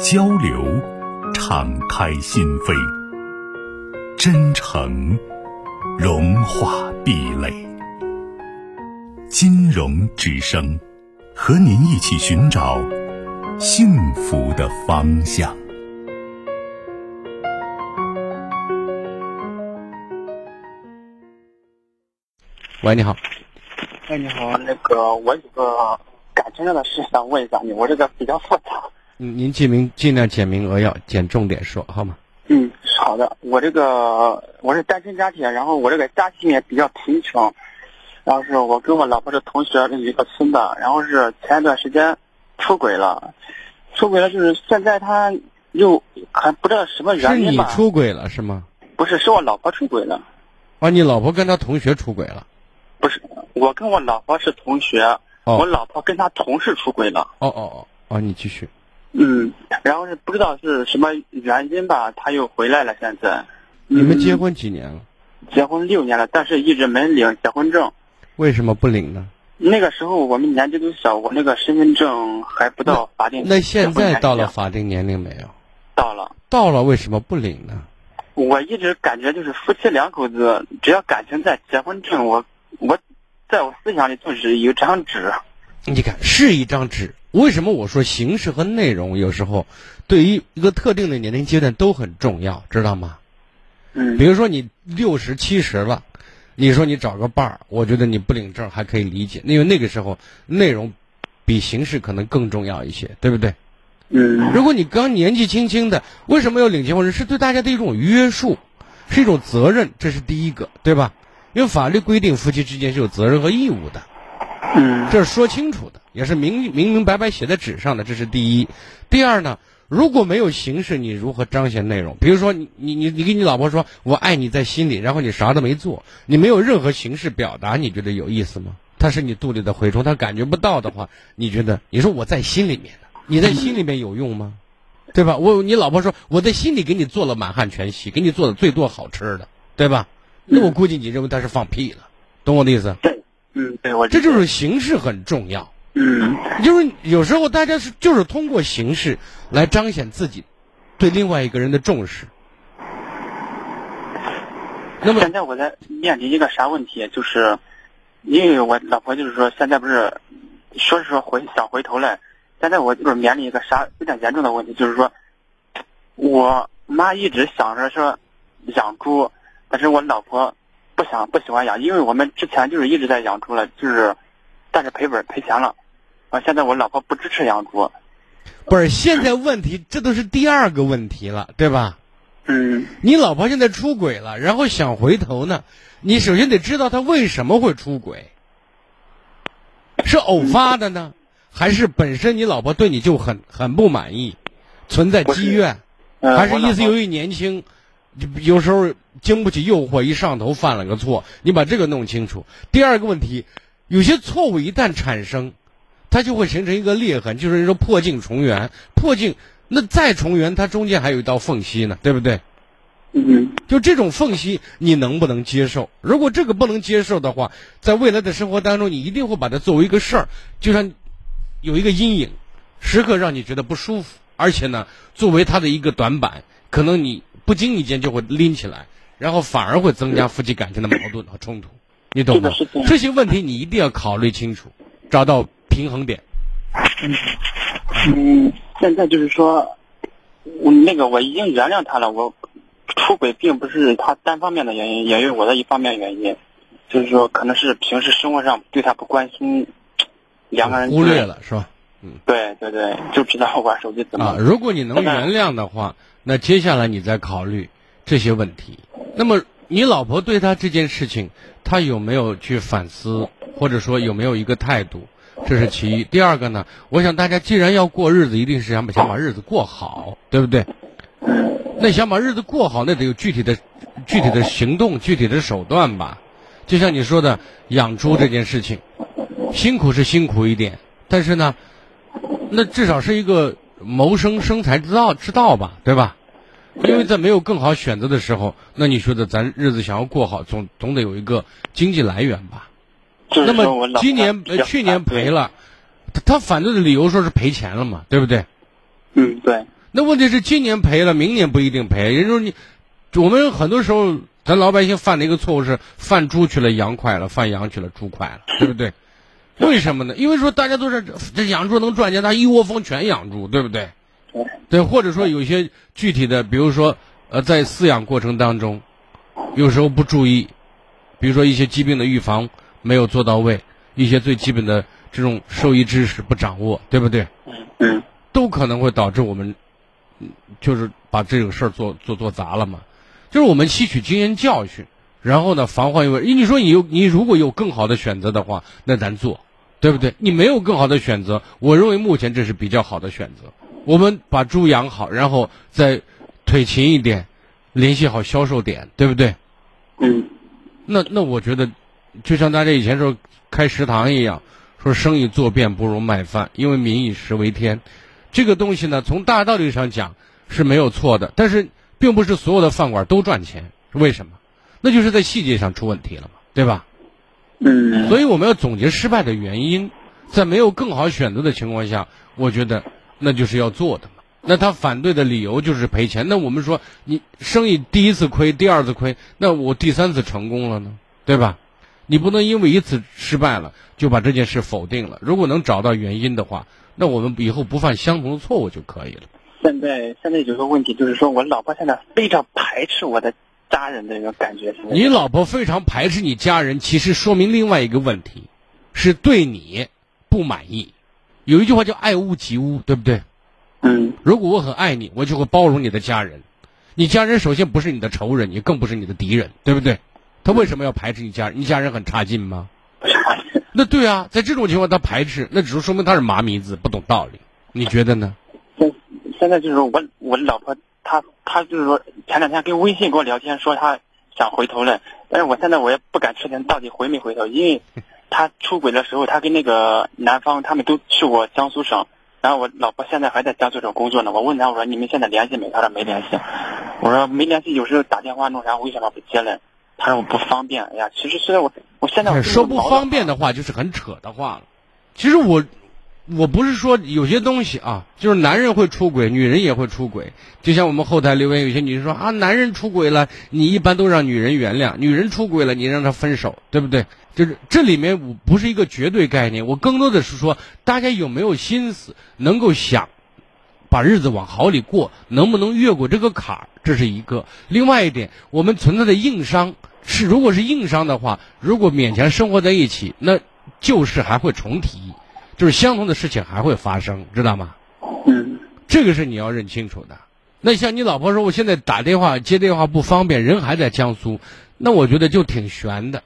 交流，敞开心扉；真诚，融化壁垒。金融之声，和您一起寻找幸福的方向。喂，你好。哎，你好，那个我有个感情上的事想问一下你，我这个比较复杂。您您尽名尽量简明扼要，简重点说好吗？嗯，好的。我这个我是单亲家庭，然后我这个家庭也比较贫穷，然后是我跟我老婆是同学是一个村的，然后是前一段时间出轨了，出轨了就是现在他又还不知道什么原因吧？是你出轨了是吗？不是，是我老婆出轨了。啊，你老婆跟他同学出轨了？不是，我跟我老婆是同学，我老婆跟他同事出轨了。哦哦哦哦，你继续。嗯，然后是不知道是什么原因吧，他又回来了。现在，你们结婚几年了？结婚六年了，但是一直没领结婚证。为什么不领呢？那个时候我们年纪都小，我那个身份证还不到法定。那现在到了法定年龄没有？到了。到了，为什么不领呢？我一直感觉就是夫妻两口子，只要感情在，结婚证我我，在我思想里就是一张纸。你看，是一张纸。为什么我说形式和内容有时候对于一个特定的年龄阶段都很重要，知道吗？嗯。比如说你六十七十了，你说你找个伴儿，我觉得你不领证还可以理解，因为那个时候内容比形式可能更重要一些，对不对？嗯。如果你刚年纪轻轻的，为什么要领结婚证？是对大家的一种约束，是一种责任，这是第一个，对吧？因为法律规定夫妻之间是有责任和义务的。嗯。这是说清楚的。也是明明明白白写在纸上的，这是第一。第二呢，如果没有形式，你如何彰显内容？比如说，你你你你跟你老婆说“我爱你在心里”，然后你啥都没做，你没有任何形式表达，你觉得有意思吗？他是你肚里的蛔虫，他感觉不到的话，你觉得你说我在心里面你在心里面有用吗？对吧？我你老婆说我在心里给你做了满汉全席，给你做的最多好吃的，对吧？那我估计你认为他是放屁了，懂我的意思？对，嗯，对我这就是形式很重要。嗯，因为有时候大家是就是通过形式来彰显自己对另外一个人的重视。那么现在我在面临一个啥问题？就是因为我老婆就是说现在不是说是说回想回头来，现在我就是面临一个啥有点严重的问题，就是说我妈一直想着说养猪，但是我老婆不想不喜欢养，因为我们之前就是一直在养猪了，就是但是赔本赔钱了。啊！现在我老婆不支持养猪，不是现在问题，这都是第二个问题了，对吧？嗯。你老婆现在出轨了，然后想回头呢？你首先得知道她为什么会出轨，是偶发的呢，还是本身你老婆对你就很很不满意，存在积怨，还是意思由于年轻，有时候经不起诱惑，一上头犯了个错？你把这个弄清楚。第二个问题，有些错误一旦产生。它就会形成一个裂痕，就是说破镜重圆，破镜那再重圆，它中间还有一道缝隙呢，对不对？嗯。就这种缝隙，你能不能接受？如果这个不能接受的话，在未来的生活当中，你一定会把它作为一个事儿，就像有一个阴影，时刻让你觉得不舒服，而且呢，作为它的一个短板，可能你不经意间就会拎起来，然后反而会增加夫妻感情的矛盾和冲突，你懂吗？这些问题你一定要考虑清楚，找到。平衡点。嗯，现在就是说，我那个我已经原谅他了。我出轨并不是他单方面的原因，也有我的一方面原因。就是说，可能是平时生活上对他不关心，两个人忽略了，是吧？嗯，对对对，就知道玩手机怎么。啊，如果你能原谅的话，那接下来你再考虑这些问题。那么，你老婆对他这件事情，他有没有去反思，或者说有没有一个态度？这是其一。第二个呢，我想大家既然要过日子，一定是想把想把日子过好，对不对？那想把日子过好，那得有具体的、具体的行动、具体的手段吧。就像你说的，养猪这件事情，辛苦是辛苦一点，但是呢，那至少是一个谋生生财之道之道吧，对吧？因为在没有更好选择的时候，那你说的咱日子想要过好，总总得有一个经济来源吧。就是那么今年呃去年赔，了，他他反对的理由说是赔钱了嘛，对不对？嗯，对，那问题是今年赔了，明年不一定赔。人说你，我们很多时候咱老百姓犯的一个错误是犯猪去了羊快了，犯羊去了猪快了，对不对？为什么呢？因为说大家都是这养猪能赚钱，他一窝蜂全养猪，对不对？对，对，或者说有些具体的，比如说呃，在饲养过程当中，有时候不注意，比如说一些疾病的预防没有做到位，一些最基本的这种兽医知识不掌握，对不对？嗯嗯都可能会导致我们，嗯就是把这个事儿做做做砸了嘛。就是我们吸取经验教训，然后呢防患于未然。你说你有你如果有更好的选择的话，那咱做，对不对？你没有更好的选择，我认为目前这是比较好的选择。我们把猪养好，然后再腿勤一点，联系好销售点，对不对？嗯那那我觉得，就像大家以前说开食堂一样，说生意做遍不如卖饭，因为民以食为天。这个东西呢，从大道理上讲是没有错的，但是并不是所有的饭馆都赚钱，为什么？那就是在细节上出问题了嘛，对吧？嗯，所以我们要总结失败的原因，在没有更好选择的情况下，我觉得那就是要做的嘛。那他反对的理由就是赔钱。那我们说，你生意第一次亏，第二次亏，那我第三次成功了呢，对吧？你不能因为一次失败了就把这件事否定了。如果能找到原因的话，那我们以后不犯相同的错误就可以了。现在现在有个问题，就是说我老婆现在非常排斥我的家人的一个感觉。你老婆非常排斥你家人，其实说明另外一个问题，是对你不满意。有一句话叫“爱屋及乌”，对不对？嗯如果我很爱你，我就会包容你的家人。你家人首先不是你的仇人，也更不是你的敌人，对不对？他为什么要排斥你家人？你家人很差劲吗？那对啊，在这种情况他排斥，那只是说明他是麻迷子，不懂道理。你觉得呢？现现在就是我我老婆她她就是说前两天跟微信跟我聊天说她想回头了，但是我现在我也不敢确定到底回没回头，因为 她出轨的时候她跟那个男方他们都去过江苏省，然后我老婆现在还在江苏省工作呢。我问她我说你们现在联系没？她说没联系。我说没联系，有时候打电话弄啥为什么不接了？她说我不方便。哎呀，其实现在我我现在我说不方便的话，就是很扯的话了。其实我，我不是说有些东西啊，就是男人会出轨，女人也会出轨。就像我们后台留言，有些女人说啊，男人出轨了，你一般都让女人原谅；女人出轨了，你让她分手，对不对？就是这里面我不是一个绝对概念，我更多的是说，大家有没有心思能够想。把日子往好里过，能不能越过这个坎儿，这是一个。另外一点，我们存在的硬伤是，如果是硬伤的话，如果勉强生活在一起，那旧事还会重提，就是相同的事情还会发生，知道吗？嗯这个是你要认清楚的。那像你老婆说，我现在打电话接电话不方便，人还在江苏，那我觉得就挺悬的。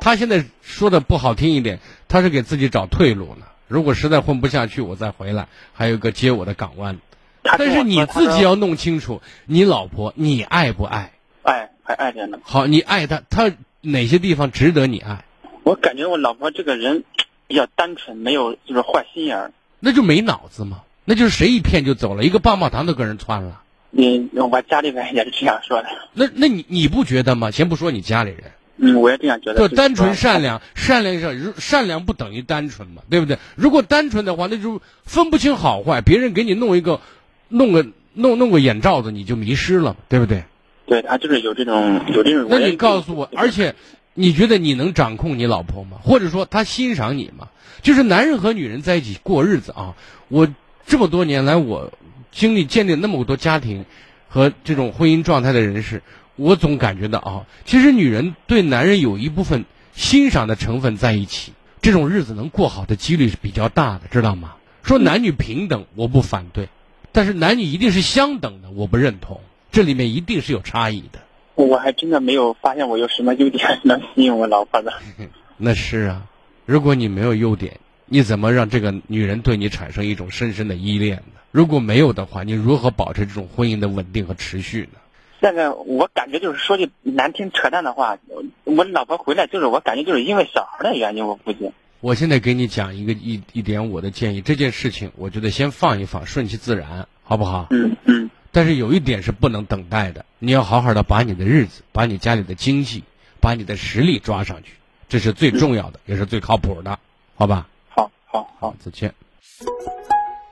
她现在说的不好听一点，她是给自己找退路呢。如果实在混不下去，我再回来，还有个接我的港湾。但是你自己要弄清楚，你老婆你爱不爱？爱还爱着呢。好，你爱她，她哪些地方值得你爱？我感觉我老婆这个人比较单纯，没有就是坏心眼儿。那就没脑子嘛，那就是谁一骗就走了，一个棒棒糖都跟人窜了。你我家里边也是这样说的。那那你你不觉得吗？先不说你家里人，嗯，我也这样觉得。就单纯善良，善良上善良不等于单纯嘛，对不对？如果单纯的话，那就分不清好坏，别人给你弄一个，弄个弄弄个眼罩子，你就迷失了，对不对？对他就是有这种有这种。那你告诉我，而且你觉得你能掌控你老婆吗？或者说她欣赏你吗？就是男人和女人在一起过日子啊，我这么多年来，我经历建立那么多家庭和这种婚姻状态的人士，我总感觉到啊，其实女人对男人有一部分欣赏的成分在一起，这种日子能过好的几率是比较大的，知道吗？说男女平等，我不反对，但是男女一定是相等的，我不认同，这里面一定是有差异的。我还真的没有发现我有什么优点能吸引我老婆的。那是啊，如果你没有优点，你怎么让这个女人对你产生一种深深的依恋呢？如果没有的话，你如何保持这种婚姻的稳定和持续呢？现在我感觉就是说句难听扯淡的话，我老婆回来就是我感觉就是因为小孩的原因，我估计。我现在给你讲一个一一点我的建议，这件事情我觉得先放一放，顺其自然，好不好？嗯嗯。但是有一点是不能等待的，你要好好的把你的日子、把你家里的经济、把你的实力抓上去，这是最重要的，也是最靠谱的，好吧？好，好，好，再见。